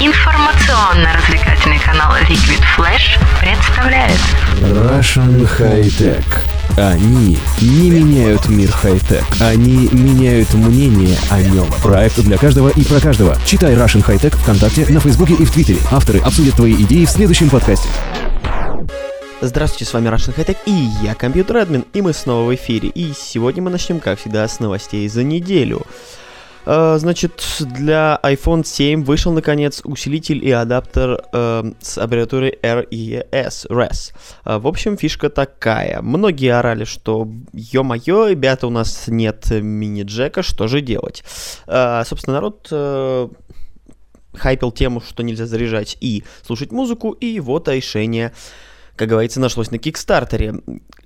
Информационно-развлекательный канал Liquid Flash представляет Russian High Tech. Они не меняют мир хай-тек, они меняют мнение о нем. Проект для каждого и про каждого. Читай Russian High Tech ВКонтакте, на Фейсбуке и в Твиттере. Авторы обсудят твои идеи в следующем подкасте. Здравствуйте, с вами Russian High Tech и я, компьютер админ, и мы снова в эфире. И сегодня мы начнем, как всегда, с новостей за неделю. Uh, значит, для iPhone 7 вышел, наконец, усилитель и адаптер uh, с аббревиатурой RES. RES. Uh, в общем, фишка такая. Многие орали, что, ё-моё, ребята, у нас нет мини-джека, что же делать? Собственно, народ хайпил тему, что нельзя заряжать и слушать музыку, и вот решение как говорится, нашлось на Кикстартере.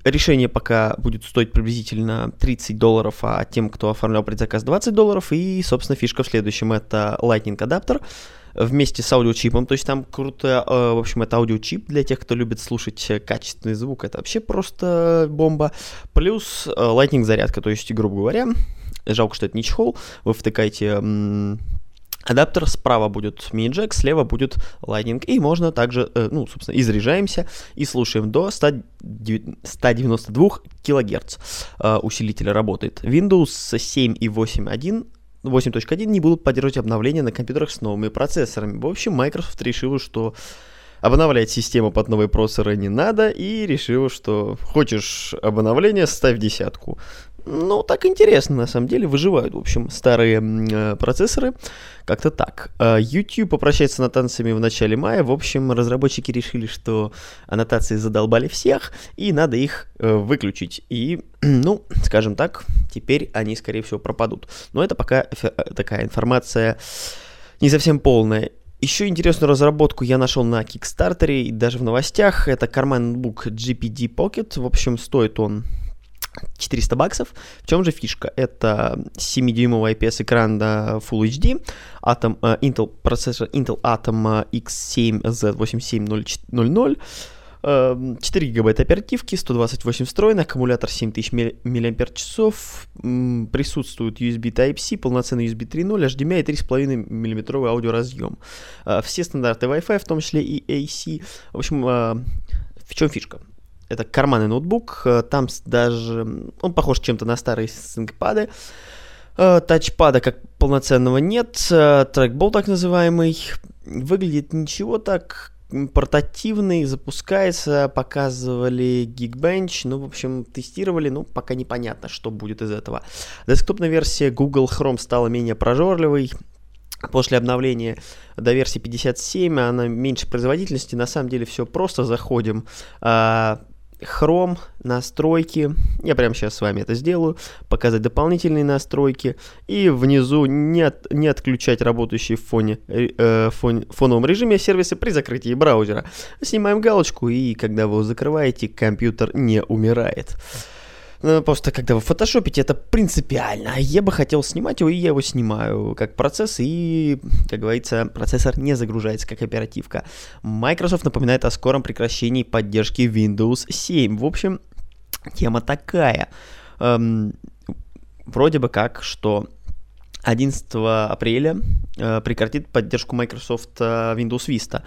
Решение пока будет стоить приблизительно 30 долларов, а тем, кто оформлял предзаказ, 20 долларов. И, собственно, фишка в следующем — это Lightning адаптер вместе с аудиочипом, то есть там круто, э, в общем, это аудиочип для тех, кто любит слушать качественный звук, это вообще просто бомба, плюс э, Lightning зарядка, то есть, грубо говоря, жалко, что это не чехол, вы втыкаете Адаптер справа будет мини-джек, слева будет Lightning. И можно также, э, ну, собственно, и заряжаемся, и слушаем до 100, 192 кГц. Усилитель работает. Windows 7 и 8.1 8.1 не будут поддерживать обновления на компьютерах с новыми процессорами. В общем, Microsoft решила, что обновлять систему под новые процессоры не надо, и решила, что хочешь обновление, ставь десятку. Ну, так интересно, на самом деле, выживают, в общем, старые э, процессоры. Как-то так. Э, YouTube попрощается с аннотациями в начале мая. В общем, разработчики решили, что аннотации задолбали всех, и надо их э, выключить. И, ну, скажем так, теперь они, скорее всего, пропадут. Но это пока э, такая информация не совсем полная. Еще интересную разработку я нашел на Kickstarter и даже в новостях. Это карманный ноутбук GPD Pocket. В общем, стоит он 400 баксов. В чем же фишка? Это 7-дюймовый IPS-экран на Full HD, Atom, uh, Intel, процессор Intel Atom X7 Z8700, 4 гигабайта оперативки, 128 встроенных, аккумулятор 7000 мАч, присутствует USB Type-C, полноценный USB 3.0, HDMI и 3,5 мм аудиоразъем. Э, все стандарты Wi-Fi, в том числе и AC. В общем, э, в чем фишка? Это карманный ноутбук, э, там даже... Он похож чем-то на старые ThinkPad. Э, тачпада как полноценного нет, э, трекбол так называемый. Выглядит ничего так, портативный, запускается, показывали Geekbench, ну, в общем, тестировали, ну, пока непонятно, что будет из этого. Десктопная версия Google Chrome стала менее прожорливой, После обновления до версии 57 она меньше производительности. На самом деле все просто. Заходим а, Chrome, настройки. Я прямо сейчас с вами это сделаю. Показать дополнительные настройки. И внизу не, от, не отключать работающие в фоне, э, фон, фоновом режиме сервисы при закрытии браузера. Снимаем галочку, и когда вы его закрываете, компьютер не умирает. Ну, просто когда вы фотошопите, это принципиально. Я бы хотел снимать его, и я его снимаю как процесс, и, как говорится, процессор не загружается как оперативка. Microsoft напоминает о скором прекращении поддержки Windows 7. В общем, тема такая. Эм, вроде бы как, что 11 апреля э, прекратит поддержку Microsoft э, Windows Vista.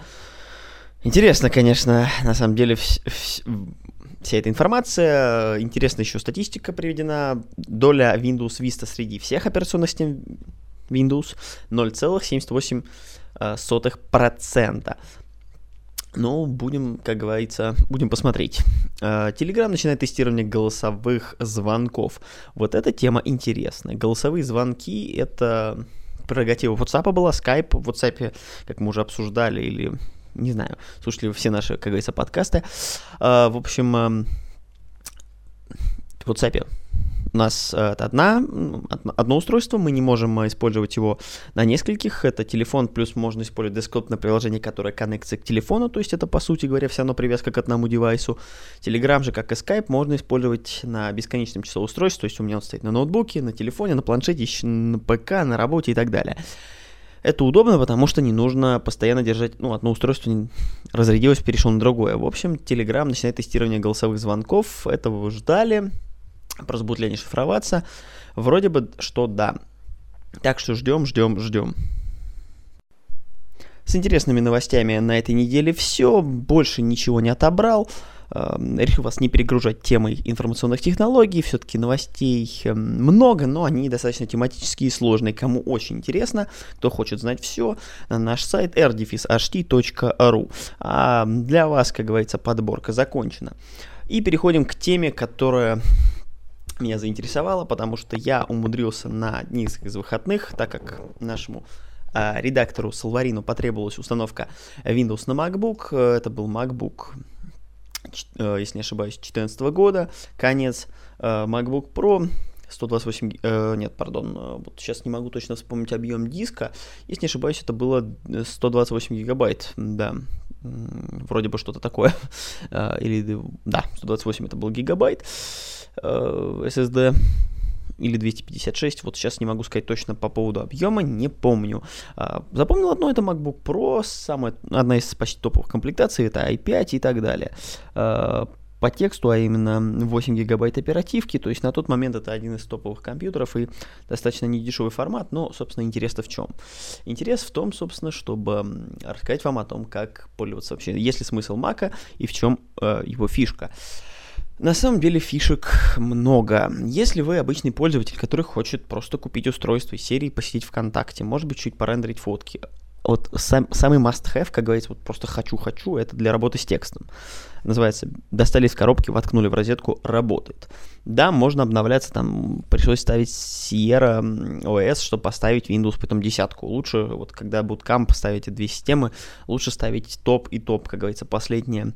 Интересно, конечно, на самом деле, вся эта информация. Интересная еще статистика приведена. Доля Windows Vista среди всех операционных систем Windows 0,78%. Ну, будем, как говорится, будем посмотреть. А, Telegram начинает тестирование голосовых звонков. Вот эта тема интересная. Голосовые звонки — это прерогатива WhatsApp была, Skype в WhatsApp, как мы уже обсуждали, или не знаю, слушали все наши, как говорится, подкасты. Uh, в общем, uh, в WhatsApp у нас uh, одна, одно устройство, мы не можем uh, использовать его на нескольких. Это телефон, плюс можно использовать десктопное приложение, которое коннектится к телефону, то есть это, по сути говоря, все равно привязка к одному девайсу. Telegram же, как и Skype, можно использовать на бесконечном число устройств, то есть у меня он стоит на ноутбуке, на телефоне, на планшете, на ПК, на работе и так далее. Это удобно, потому что не нужно постоянно держать, ну, одно устройство разрядилось, перешел на другое. В общем, Telegram начинает тестирование голосовых звонков. Этого ждали. Просто будут ли они шифроваться? Вроде бы, что да. Так что ждем, ждем, ждем. С интересными новостями на этой неделе все, больше ничего не отобрал. Эм, решил вас не перегружать темой информационных технологий, все-таки новостей эм, много, но они достаточно тематические и сложные. Кому очень интересно, кто хочет знать все, наш сайт rdefishht.ru. А для вас, как говорится, подборка закончена. И переходим к теме, которая меня заинтересовала, потому что я умудрился на одних из выходных, так как нашему э, редактору Салварину потребовалась установка Windows на MacBook. Э, это был MacBook Э, если не ошибаюсь, 2014 года, конец, э, MacBook Pro, 128, э, нет, пардон, э, вот сейчас не могу точно вспомнить объем диска, если не ошибаюсь, это было 128 гигабайт, да, вроде бы что-то такое, или, да, 128 это был гигабайт. SSD, или 256, вот сейчас не могу сказать точно по поводу объема, не помню. А, запомнил одно, это MacBook Pro, самая, одна из почти топовых комплектаций, это i5 и так далее. А, по тексту, а именно 8 гигабайт оперативки, то есть на тот момент это один из топовых компьютеров и достаточно недешевый формат, но, собственно, интерес-то в чем? Интерес в том, собственно, чтобы рассказать вам о том, как пользоваться вообще, есть ли смысл Мака и в чем э, его фишка. На самом деле фишек много. Если вы обычный пользователь, который хочет просто купить устройство из серии, посидеть ВКонтакте, может быть, чуть порендерить фотки, вот сам, самый must-have, как говорится, вот просто хочу-хочу, это для работы с текстом. Называется, достали из коробки, воткнули в розетку, работает. Да, можно обновляться, там пришлось ставить Sierra OS, чтобы поставить Windows потом десятку. Лучше, вот когда Bootcamp ставить эти две системы, лучше ставить топ и топ, как говорится, последнее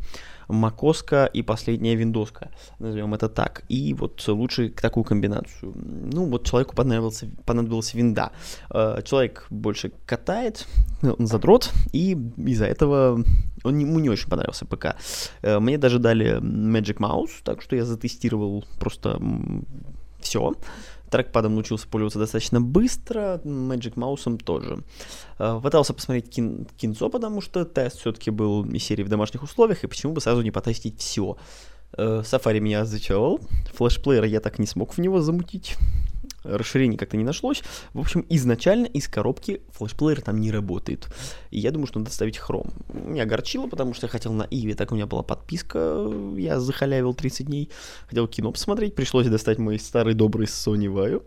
макоска и последняя виндоска, назовем это так. И вот лучше такую комбинацию. Ну, вот человеку понадобился, понадобилась винда. Э, человек больше катает, он задрот, и из-за этого он, ему не очень понравился ПК. Э, мне даже дали Magic Mouse, так что я затестировал просто все. Трекпадом научился пользоваться достаточно быстро, Magic Mouse тоже. Э, пытался посмотреть кин кинцо, потому что тест все-таки был из серии в домашних условиях, и почему бы сразу не потестить все. Э, Safari меня зачаровал, флешплеер я так не смог в него замутить расширений как-то не нашлось. В общем, изначально из коробки флешплеер там не работает. И я думаю, что надо ставить хром. Меня огорчило, потому что я хотел на Иви, так у меня была подписка, я захалявил 30 дней, хотел кино посмотреть, пришлось достать мой старый добрый Sony Vaio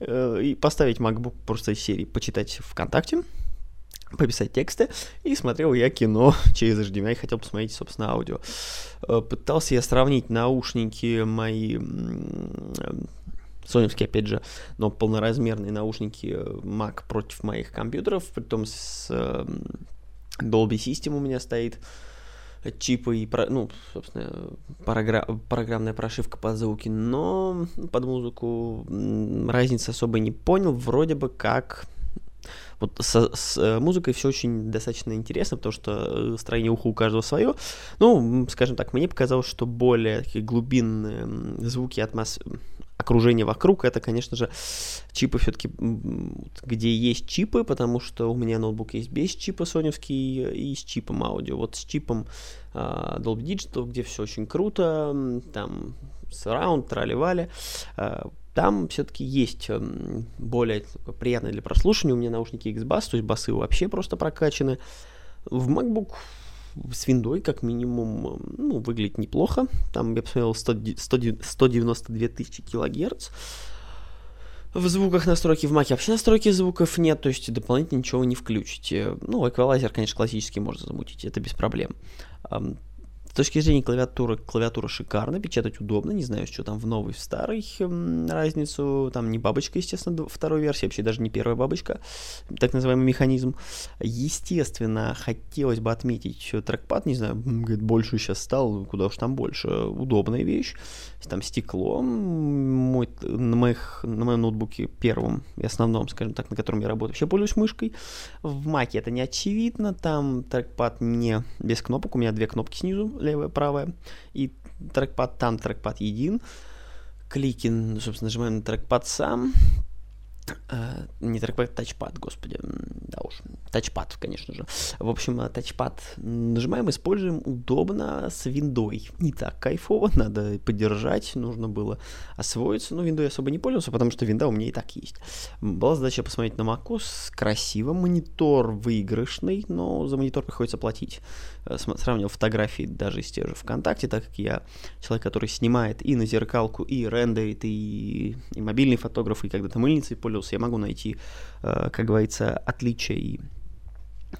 э, и поставить MacBook просто из серии, почитать ВКонтакте, пописать тексты, и смотрел я кино через HDMI, хотел посмотреть, собственно, аудио. Э, пытался я сравнить наушники мои соневские, опять же, но полноразмерные наушники э, Mac против моих компьютеров, при том с э, Dolby System у меня стоит чипы и, ну, собственно, програ- программная прошивка под звуки, но под музыку разницы особо не понял, вроде бы как вот со, с э, музыкой все очень достаточно интересно, потому что строение уха у каждого свое. Ну, скажем так, мне показалось, что более такие глубинные звуки атмос окружение вокруг, это, конечно же, чипы все-таки, где есть чипы, потому что у меня ноутбук есть без чипа соневский и с чипом аудио. Вот с чипом uh, Dolby Digital, где все очень круто, там surround, трали-вали, uh, там все-таки есть более приятное для прослушивания. У меня наушники X-Bass, то есть басы вообще просто прокачаны. В MacBook с виндой, как минимум, ну, выглядит неплохо. Там, я посмотрел, 100, 100, 192 тысячи килогерц. В звуках настройки в Маке вообще настройки звуков нет, то есть дополнительно ничего не включите. Ну, эквалайзер, конечно, классический можно замутить, это без проблем. С точки зрения клавиатуры, клавиатура шикарна, печатать удобно, не знаю, что там в новой, в старой разницу, там не бабочка, естественно, второй версии, вообще даже не первая бабочка, так называемый механизм. Естественно, хотелось бы отметить трекпад, не знаю, говорит, больше сейчас стал, куда уж там больше, удобная вещь, там стекло, мой, на, моих, на моем ноутбуке первом и основном, скажем так, на котором я работаю, вообще пользуюсь мышкой, в маке это не очевидно, там трекпад не без кнопок, у меня две кнопки снизу, левая, правая, и трекпад там, трекпад един. Клики, ну, собственно, нажимаем на трекпад сам. Uh, не трекпад, тачпад, господи, да уж. тачпад, конечно же. В общем, э, тачпад нажимаем, используем удобно с виндой. Не так кайфово, надо поддержать, нужно было освоиться. Но виндой особо не пользовался, потому что винда у меня и так есть. Была задача посмотреть на macOS. Красиво, монитор выигрышный, но за монитор приходится платить. Э, сравнивал фотографии даже из тех же ВКонтакте, так как я человек, который снимает и на зеркалку, и рендерит, и, и мобильный фотограф, и когда-то мыльницей пользовался, я могу найти, э, как говорится, отличия и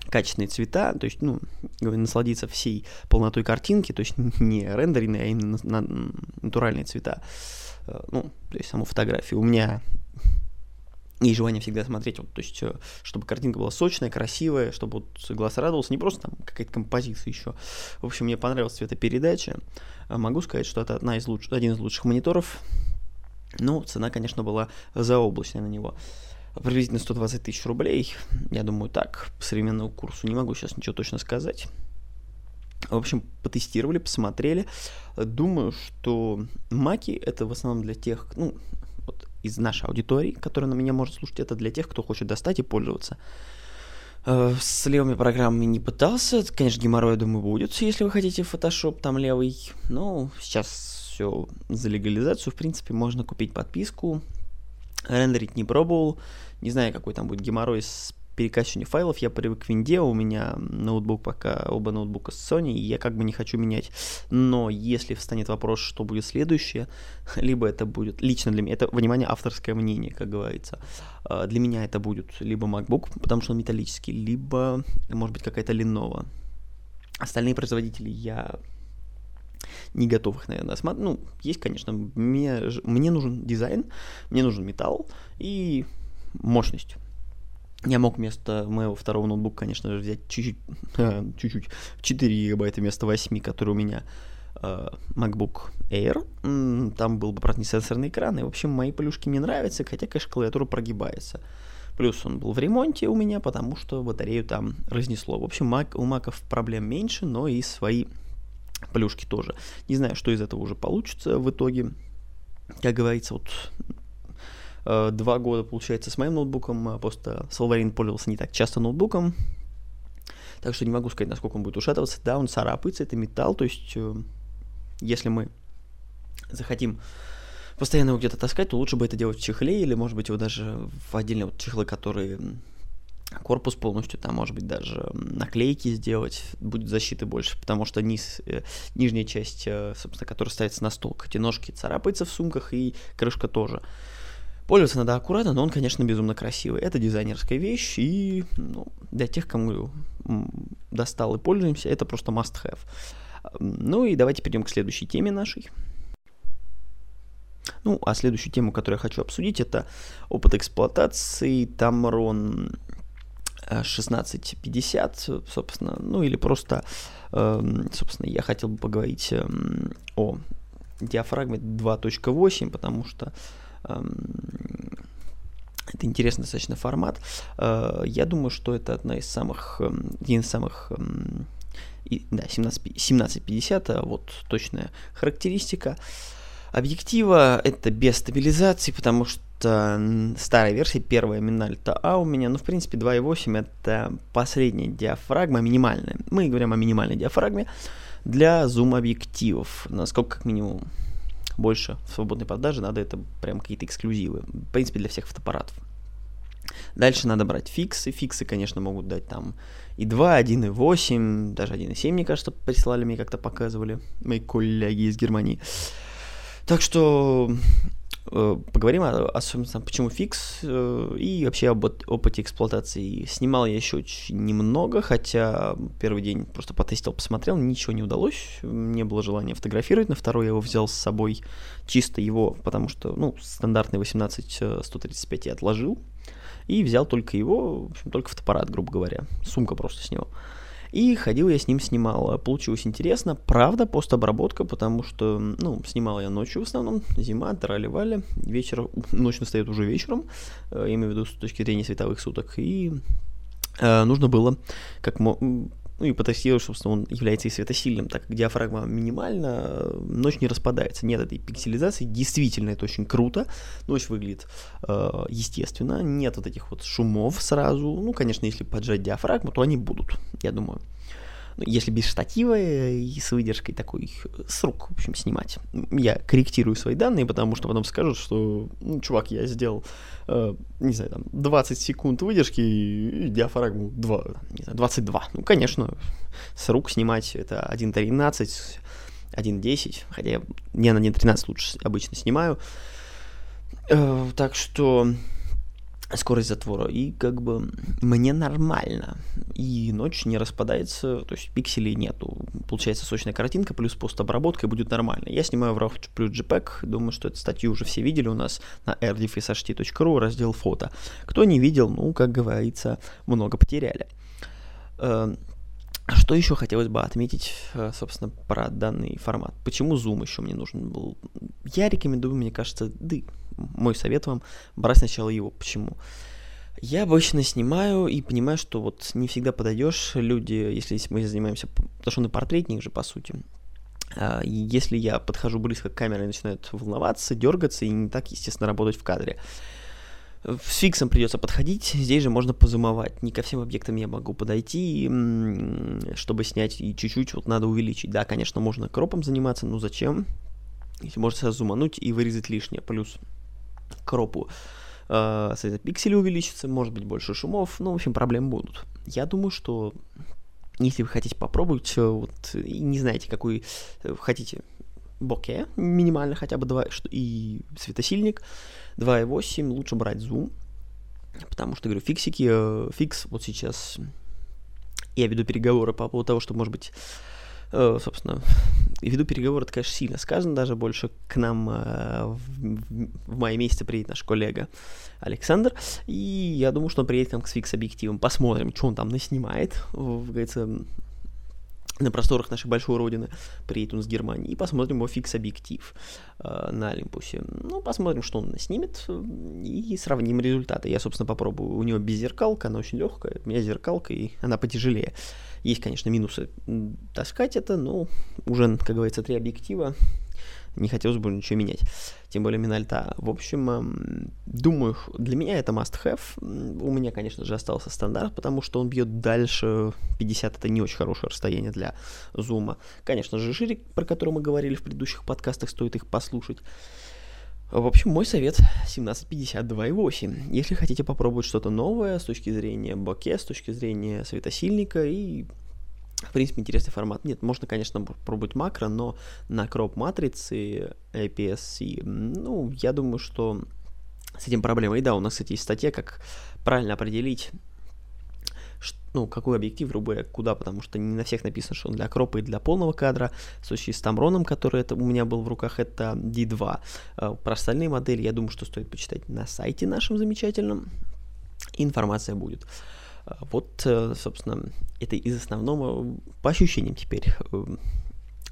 качественные цвета, то есть, ну, насладиться всей полнотой картинки, то есть не рендеренные, а именно на, на натуральные цвета. Э, ну, то есть саму фотографию. У меня и желание всегда смотреть, вот, то есть, э, чтобы картинка была сочная, красивая, чтобы вот глаз радовался, не просто там какая-то композиция еще. В общем, мне понравилась цветопередача. Э, могу сказать, что это одна из луч... один из лучших мониторов. Ну, цена, конечно, была заоблачная на него. Приблизительно 120 тысяч рублей. Я думаю, так, по современному курсу не могу сейчас ничего точно сказать. В общем, потестировали, посмотрели. Думаю, что маки это в основном для тех, ну, из нашей аудитории, которая на меня может слушать, это для тех, кто хочет достать и пользоваться. Э, с левыми программами не пытался. Конечно, геморрой, думаю, будет, если вы хотите Photoshop там левый. Но сейчас все за легализацию. В принципе, можно купить подписку. Рендерить не пробовал. Не знаю, какой там будет геморрой с перекачиванию файлов я привык к винде, у меня ноутбук пока, оба ноутбука с Sony, и я как бы не хочу менять. Но если встанет вопрос, что будет следующее, либо это будет, лично для меня, это, внимание, авторское мнение, как говорится, а, для меня это будет либо MacBook, потому что он металлический, либо, может быть, какая-то Lenovo. Остальные производители я не готов их, наверное, смотреть. Ну, есть, конечно, мне, мне нужен дизайн, мне нужен металл и мощность. Я мог вместо моего второго ноутбука, конечно же, взять чуть-чуть, чуть-чуть 4 гигабайта вместо 8, который у меня э, MacBook Air. Там был бы, правда, не сенсорный экран. И, в общем, мои плюшки мне нравятся, хотя, конечно, клавиатура прогибается. Плюс он был в ремонте у меня, потому что батарею там разнесло. В общем, Mac, у маков проблем меньше, но и свои плюшки тоже. Не знаю, что из этого уже получится в итоге. Как говорится, вот Э, два года, получается, с моим ноутбуком, а просто Солварин пользовался не так часто ноутбуком, так что не могу сказать, насколько он будет ушатываться. Да, он царапается, это металл, то есть э, если мы захотим постоянно его где-то таскать, то лучше бы это делать в чехле, или, может быть, его даже в отдельные вот чехлы, которые корпус полностью, там, может быть, даже наклейки сделать, будет защиты больше, потому что низ, э, нижняя часть, э, собственно, которая ставится на стол, эти ножки царапается в сумках, и крышка тоже. Пользоваться надо аккуратно, но он, конечно, безумно красивый. Это дизайнерская вещь, и ну, для тех, кому достал и пользуемся, это просто must-have. Ну и давайте перейдем к следующей теме нашей. Ну, а следующую тему, которую я хочу обсудить, это опыт эксплуатации Tamron 1650, э, собственно, ну или просто, эм, собственно, я хотел бы поговорить эм, о диафрагме 2.8, потому что это интересный достаточно формат. Э, я думаю, что это одна из самых, один из самых да, 17, 1750, а вот точная характеристика. Объектива это без стабилизации, потому что старая версия, первая Минальта А у меня, ну, в принципе, 2.8 это последняя диафрагма, минимальная. Мы говорим о минимальной диафрагме для зум-объективов, насколько как минимум больше в свободной продаже, надо это прям какие-то эксклюзивы. В принципе, для всех фотоаппаратов. Дальше надо брать фиксы. Фиксы, конечно, могут дать там и 2, 1,8, даже 1,7, мне кажется, прислали мне как-то показывали мои коллеги из Германии. Так что поговорим о, о собственно, почему фикс э, и вообще об опыте эксплуатации. Снимал я еще очень немного, хотя первый день просто потестил, посмотрел, ничего не удалось, не было желания фотографировать. На второй я его взял с собой чисто его, потому что, ну, стандартный 18-135 я отложил и взял только его, в общем, только фотоаппарат, грубо говоря, сумка просто с него. И ходил я с ним, снимал. Получилось интересно. Правда, постобработка, потому что, ну, снимал я ночью в основном. Зима, трали-вали. Вечер, ночь настает уже вечером. Я имею в виду с точки зрения световых суток. И э, нужно было как ну и потестировать, собственно, он является и светосильным, так как диафрагма минимальна, ночь не распадается. Нет этой пикселизации, действительно это очень круто, ночь выглядит э, естественно, нет вот этих вот шумов сразу. Ну, конечно, если поджать диафрагму, то они будут, я думаю. Ну, если без штатива и с выдержкой такой с рук, в общем, снимать. Я корректирую свои данные, потому что потом скажут, что, ну, чувак, я сделал, э, не знаю, там, 20 секунд выдержки и диафрагму 2, не знаю, 22. Ну, конечно, с рук снимать это 1.13, 1.10, хотя я не на 1.13 лучше обычно снимаю. Э, так что скорость затвора, и как бы мне нормально. И ночь не распадается, то есть пикселей нету. Получается сочная картинка, плюс постобработка, и будет нормально. Я снимаю в RAW плюс JPEG, думаю, что эту статью уже все видели у нас на rdfsht.ru, раздел фото. Кто не видел, ну, как говорится, много потеряли. Что еще хотелось бы отметить, э, собственно, про данный формат? Почему Zoom еще мне нужен был? Я рекомендую, мне кажется, да, мой совет вам, брать сначала его. Почему? Я обычно снимаю и понимаю, что вот не всегда подойдешь. Люди, если мы занимаемся, потому что он и портретник же, по сути. А, если я подхожу близко к камере, начинают волноваться, дергаться и не так, естественно, работать в кадре. С фиксом придется подходить, здесь же можно позумовать. Не ко всем объектам я могу подойти, чтобы снять, и чуть-чуть вот надо увеличить. Да, конечно, можно кропом заниматься, но зачем? Если можно зумануть и вырезать лишнее. Плюс кропу э, пиксели увеличится, может быть больше шумов, ну, в общем, проблем будут. Я думаю, что если вы хотите попробовать, э, вот, и не знаете, какой э, хотите боке, минимально хотя бы 2, и светосильник, 2.8, лучше брать зум, потому что, говорю, фиксики, э, фикс вот сейчас, я веду переговоры по поводу того, что, может быть, Э, собственно, веду переговоры, это, конечно, сильно сказано, даже больше к нам э, в, в мае месяце приедет наш коллега Александр, и я думаю, что он приедет нам с фикс-объективом, посмотрим, что он там наснимает, говорится, на просторах нашей большой родины, он с Германии, и посмотрим его фикс-объектив э, на Олимпусе. Ну, посмотрим, что он снимет, и сравним результаты. Я, собственно, попробую. У него беззеркалка, она очень легкая, у меня зеркалка, и она потяжелее. Есть, конечно, минусы таскать это, но уже, как говорится, три объектива, не хотелось бы ничего менять. Тем более Минальта. В общем, эм, думаю, для меня это must-have. У меня, конечно же, остался стандарт, потому что он бьет дальше 50. Это не очень хорошее расстояние для зума. Конечно же, Жирик, про который мы говорили в предыдущих подкастах, стоит их послушать. В общем, мой совет 1752,8. Если хотите попробовать что-то новое с точки зрения боке, с точки зрения светосильника и в принципе, интересный формат. Нет, можно, конечно, пробовать макро, но на кроп матрицы APS-C, ну, я думаю, что с этим проблема. И да, у нас, кстати, есть статья, как правильно определить ну, какой объектив, грубо говоря, куда, потому что не на всех написано, что он для кропа и для полного кадра. В случае с Тамроном, который это, у меня был в руках, это D2. А, про остальные модели, я думаю, что стоит почитать на сайте нашем замечательном. Информация будет. Вот, э, собственно, это из основного, по ощущениям теперь, э,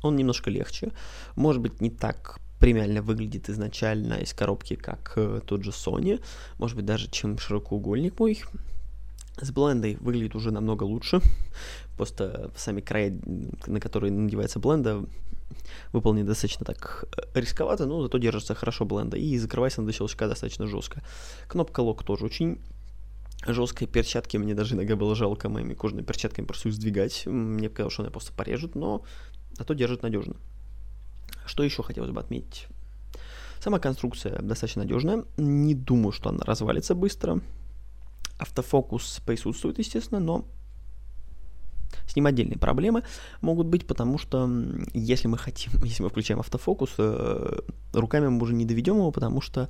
он немножко легче. Может быть, не так премиально выглядит изначально из коробки, как э, тот же Sony. Может быть, даже чем широкоугольник мой. С блендой выглядит уже намного лучше. Просто сами края, на которые надевается бленда, выполнены достаточно так рисковато, но зато держится хорошо бленда. И закрывается на до щелчка достаточно жестко. Кнопка лок тоже очень жесткая. Перчатки мне даже иногда было жалко моими кожаными перчатками просто их сдвигать. Мне показалось, что она просто порежет, но зато держит надежно. Что еще хотелось бы отметить? Сама конструкция достаточно надежная. Не думаю, что она развалится быстро. Автофокус присутствует, естественно, но с ним отдельные проблемы могут быть, потому что если мы хотим, если мы включаем автофокус, э, руками мы уже не доведем его, потому что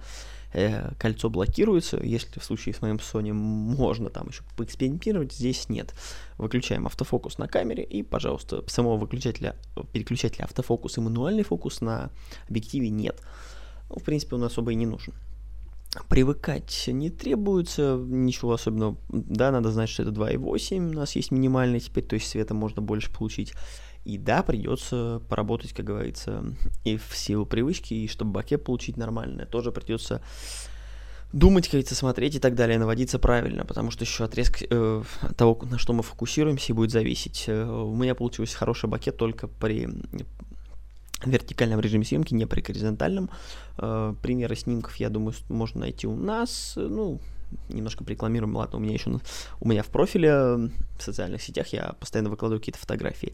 э, кольцо блокируется. Если в случае с моим Sony можно там еще поэкспериментировать, здесь нет. Выключаем автофокус на камере и, пожалуйста, самого выключателя, переключателя автофокус и мануальный фокус на объективе нет. Ну, в принципе, он особо и не нужен привыкать не требуется ничего особенного. Да, надо знать, что это 2.8, у нас есть минимальный теперь, то есть света можно больше получить. И да, придется поработать, как говорится, и в силу привычки, и чтобы баке получить нормальное, тоже придется думать, как говорится, смотреть и так далее, наводиться правильно, потому что еще отрезк э, того, на что мы фокусируемся, будет зависеть. Э, у меня получился хороший бакет только при вертикальном режиме съемки, не при горизонтальном. Э, примеры снимков, я думаю, можно найти у нас. Ну, немножко рекламируем, ладно, у меня еще у меня в профиле в социальных сетях я постоянно выкладываю какие-то фотографии.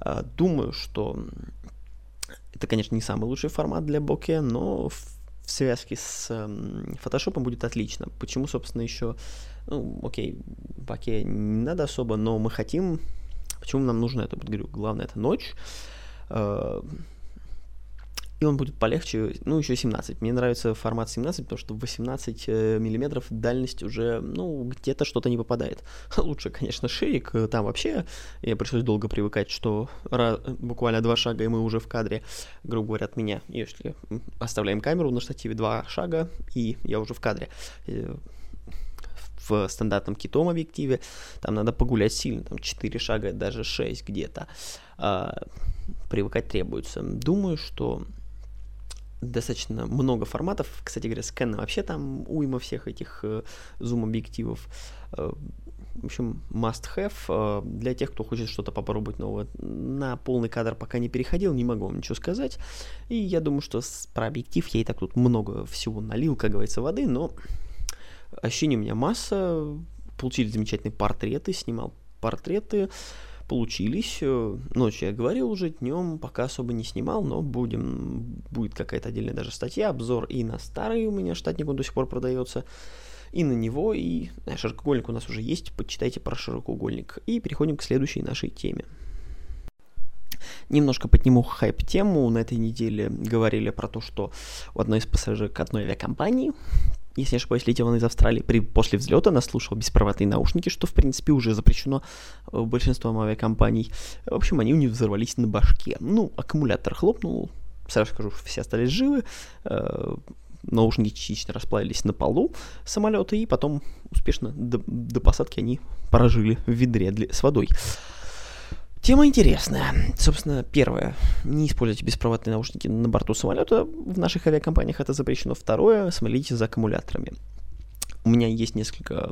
Э, думаю, что это, конечно, не самый лучший формат для боке, но в, связке с фотошопом будет отлично. Почему, собственно, еще, ну, окей, боке не надо особо, но мы хотим, почему нам нужно это, говорю, главное, это ночь, Э, и он будет полегче, ну, еще 17. Мне нравится формат 17, потому что 18 э, миллиметров дальность уже, ну, где-то что-то не попадает. Лучше, конечно, ширик, э, там вообще я пришлось долго привыкать, что буквально два шага, и мы уже в кадре, грубо говоря, от меня. Если оставляем камеру на штативе два шага, и я уже в кадре в стандартном китом объективе, там надо погулять сильно, там 4 шага, даже 6 где-то. А, привыкать требуется. Думаю, что достаточно много форматов. Кстати говоря, с Canon вообще там уйма всех этих э, зум-объективов. Э, в общем, must-have э, для тех, кто хочет что-то попробовать новое. На полный кадр пока не переходил, не могу вам ничего сказать. И я думаю, что про объектив я и так тут много всего налил, как говорится, воды, но ощущений у меня масса. Получили замечательные портреты, снимал портреты получились. Э, ночью я говорил уже, днем пока особо не снимал, но будем, будет какая-то отдельная даже статья, обзор и на старый у меня штатник, он до сих пор продается, и на него, и э, широкоугольник у нас уже есть, почитайте про широкоугольник. И переходим к следующей нашей теме. Немножко подниму хайп-тему. На этой неделе говорили про то, что у одной из пассажирок одной авиакомпании если не ошибаюсь, летел он из Австралии, при, после взлета слушала беспроводные наушники, что, в принципе, уже запрещено э, большинством авиакомпаний. В общем, они у них взорвались на башке. Ну, аккумулятор хлопнул, сразу скажу, все остались живы, э, наушники частично расплавились на полу самолета, и потом успешно до, до посадки они прожили в ведре для, с водой. Тема интересная. Собственно, первое. Не используйте беспроводные наушники на борту самолета. В наших авиакомпаниях это запрещено. Второе. Смотрите за аккумуляторами. У меня есть несколько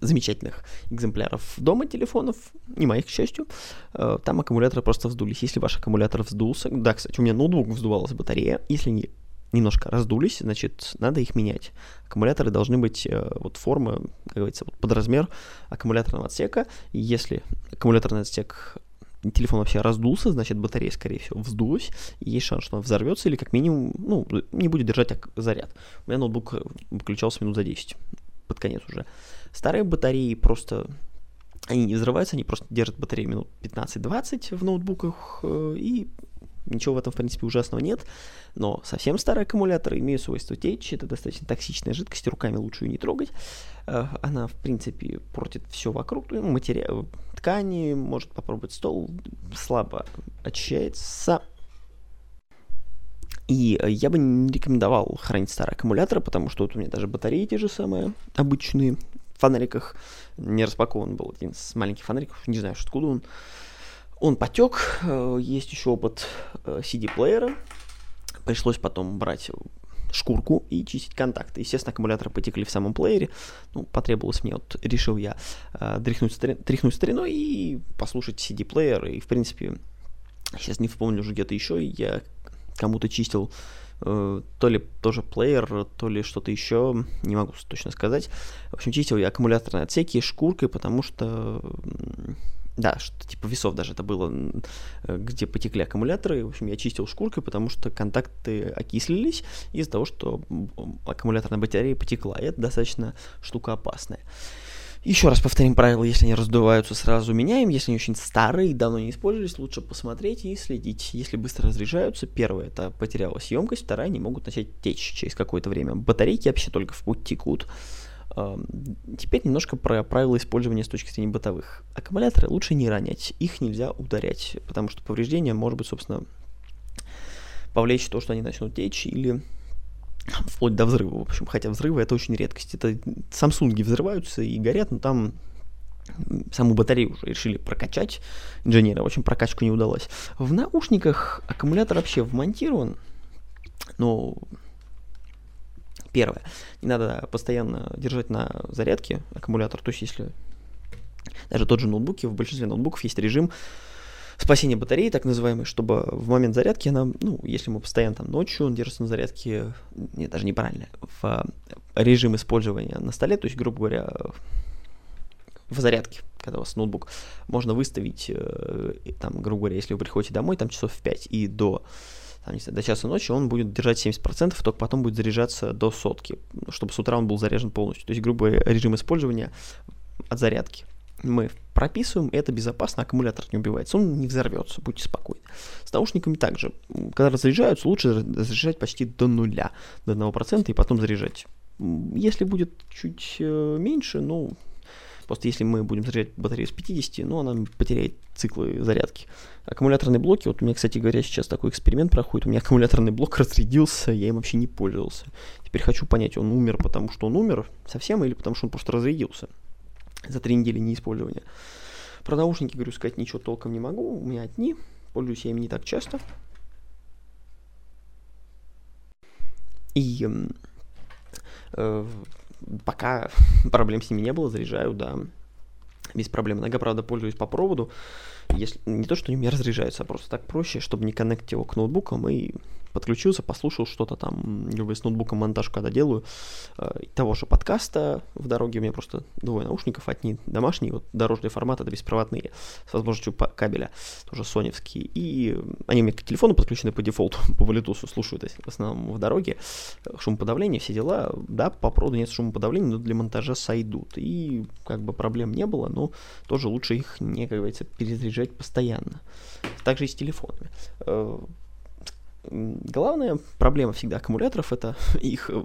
замечательных экземпляров дома телефонов, не моих, к счастью, э, там аккумуляторы просто вздулись. Если ваш аккумулятор вздулся, да, кстати, у меня ноутбук вздувалась батарея, если не немножко раздулись, значит, надо их менять. Аккумуляторы должны быть э, вот формы, как говорится, вот под размер аккумуляторного отсека. Если аккумуляторный отсек телефон вообще раздулся, значит батарея, скорее всего, вздулась, и есть шанс, что она взорвется или как минимум, ну, не будет держать заряд. У меня ноутбук выключался минут за 10, под конец уже. Старые батареи просто они не взрываются, они просто держат батарею минут 15-20 в ноутбуках, э, и Ничего в этом, в принципе, ужасного нет, но совсем старые аккумуляторы имеют свойство течь, это достаточно токсичная жидкость, руками лучше ее не трогать. Э, она, в принципе, портит все вокруг, ну, материал, ткани, может попробовать стол, слабо очищается. И я бы не рекомендовал хранить старые аккумуляторы, потому что вот у меня даже батареи те же самые, обычные, в фонариках не распакован был один из маленьких фонариков, не знаю, откуда он. Он потек, э, есть еще опыт CD-плеера. Э, Пришлось потом брать шкурку и чистить контакты. Естественно, аккумуляторы потекли в самом плеере. Ну, потребовалось мне, вот решил я э, тряхнуть, стари, тряхнуть стариной и послушать CD-плеер. И, в принципе, сейчас не вспомню уже где-то еще, я кому-то чистил э, то ли тоже плеер, то ли что-то еще, не могу точно сказать. В общем, чистил я аккумуляторные отсеки шкуркой, потому что да, что типа весов даже это было, где потекли аккумуляторы. В общем, я чистил шкуркой, потому что контакты окислились из-за того, что аккумуляторная батарея потекла. И это достаточно штука опасная. Еще раз повторим правила, если они раздуваются, сразу меняем. Если они очень старые давно не использовались, лучше посмотреть и следить. Если быстро разряжаются, первое, это потерялась емкость, вторая, они могут начать течь через какое-то время. Батарейки вообще только в путь текут. Теперь немножко про правила использования с точки зрения бытовых. Аккумуляторы лучше не ронять, их нельзя ударять, потому что повреждение может быть, собственно, повлечь то, что они начнут течь или вплоть до взрыва. В общем, хотя взрывы это очень редкость. Это Samsung взрываются и горят, но там саму батарею уже решили прокачать инженеры, в общем, прокачку не удалось. В наушниках аккумулятор вообще вмонтирован, но Первое. Не надо постоянно держать на зарядке аккумулятор. То есть, если даже тот же ноутбук, в большинстве ноутбуков есть режим спасения батареи, так называемый, чтобы в момент зарядки она, ну, если мы постоянно там ночью, он держится на зарядке, нет, даже неправильно, в режим использования на столе, то есть, грубо говоря, в зарядке, когда у вас ноутбук, можно выставить, э, там, грубо говоря, если вы приходите домой, там часов в 5 и до там, не знаю, до часа ночи он будет держать 70%, только потом будет заряжаться до сотки, чтобы с утра он был заряжен полностью. То есть, говоря, режим использования от зарядки. Мы прописываем, это безопасно, аккумулятор не убивается, он не взорвется, будьте спокойны. С наушниками также. Когда разряжаются, лучше разряжать почти до нуля, до 1% и потом заряжать. Если будет чуть э, меньше, ну, Просто если мы будем заряжать батарею с 50, ну, она потеряет циклы зарядки. Аккумуляторные блоки, вот у меня, кстати говоря, сейчас такой эксперимент проходит. У меня аккумуляторный блок разрядился, я им вообще не пользовался. Теперь хочу понять, он умер, потому что он умер совсем, или потому что он просто разрядился за три недели неиспользования. Про наушники, говорю, сказать ничего толком не могу. У меня одни, пользуюсь я ими не так часто. И э, пока проблем с ними не было, заряжаю, да, без проблем. Иногда, правда, пользуюсь по проводу. Если, не то, что они у меня разряжаются, а просто так проще, чтобы не коннектить его к ноутбукам и подключился, послушал что-то там, либо с ноутбуком монтаж, когда делаю, э, того же подкаста в дороге, у меня просто двое наушников, одни домашние, вот дорожный формат, это беспроводные, с возможностью кабеля, тоже соневские, и они у меня к телефону подключены по дефолту, по Bluetooth слушают в основном в дороге, шумоподавление, все дела, да, по проводу нет шумоподавления, но для монтажа сойдут, и как бы проблем не было, но тоже лучше их не, как говорится, перезаряжать постоянно. Также и с телефонами. Главная проблема всегда аккумуляторов это их э,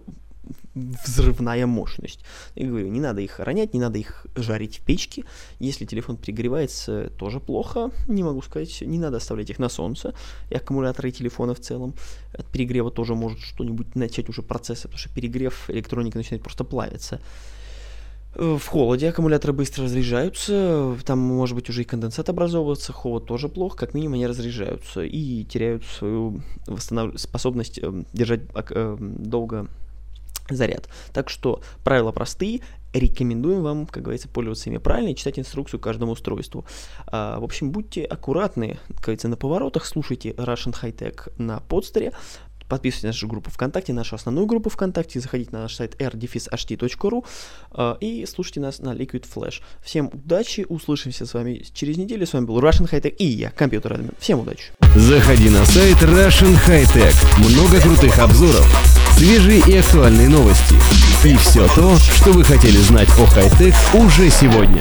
взрывная мощность. Я говорю, не надо их ронять, не надо их жарить в печке. Если телефон перегревается, тоже плохо, не могу сказать. Не надо оставлять их на солнце. И аккумуляторы и телефона в целом. От перегрева тоже может что-нибудь начать уже процессы, потому что перегрев электроника начинает просто плавиться. Э, в холоде аккумуляторы быстро разряжаются, там может быть уже и конденсат образовываться, холод тоже плохо, как минимум они разряжаются и теряют свою восстанов... способность э, держать э, долго заряд. Так что правила простые, рекомендуем вам, как говорится, пользоваться ими правильно и читать инструкцию каждому устройству. А, в общем, будьте аккуратны, как говорится, на поворотах, слушайте Russian High Tech на подстере, Подписывайтесь на нашу группу ВКонтакте, нашу основную группу ВКонтакте, заходите на наш сайт rdefishht.ru э, и слушайте нас на Liquid Flash. Всем удачи, услышимся с вами через неделю. С вами был Russian High Tech и я, компьютер админ. Всем удачи. Заходи на сайт Russian High Tech. Много крутых обзоров, свежие и актуальные новости. И все то, что вы хотели знать о хай-тек уже сегодня.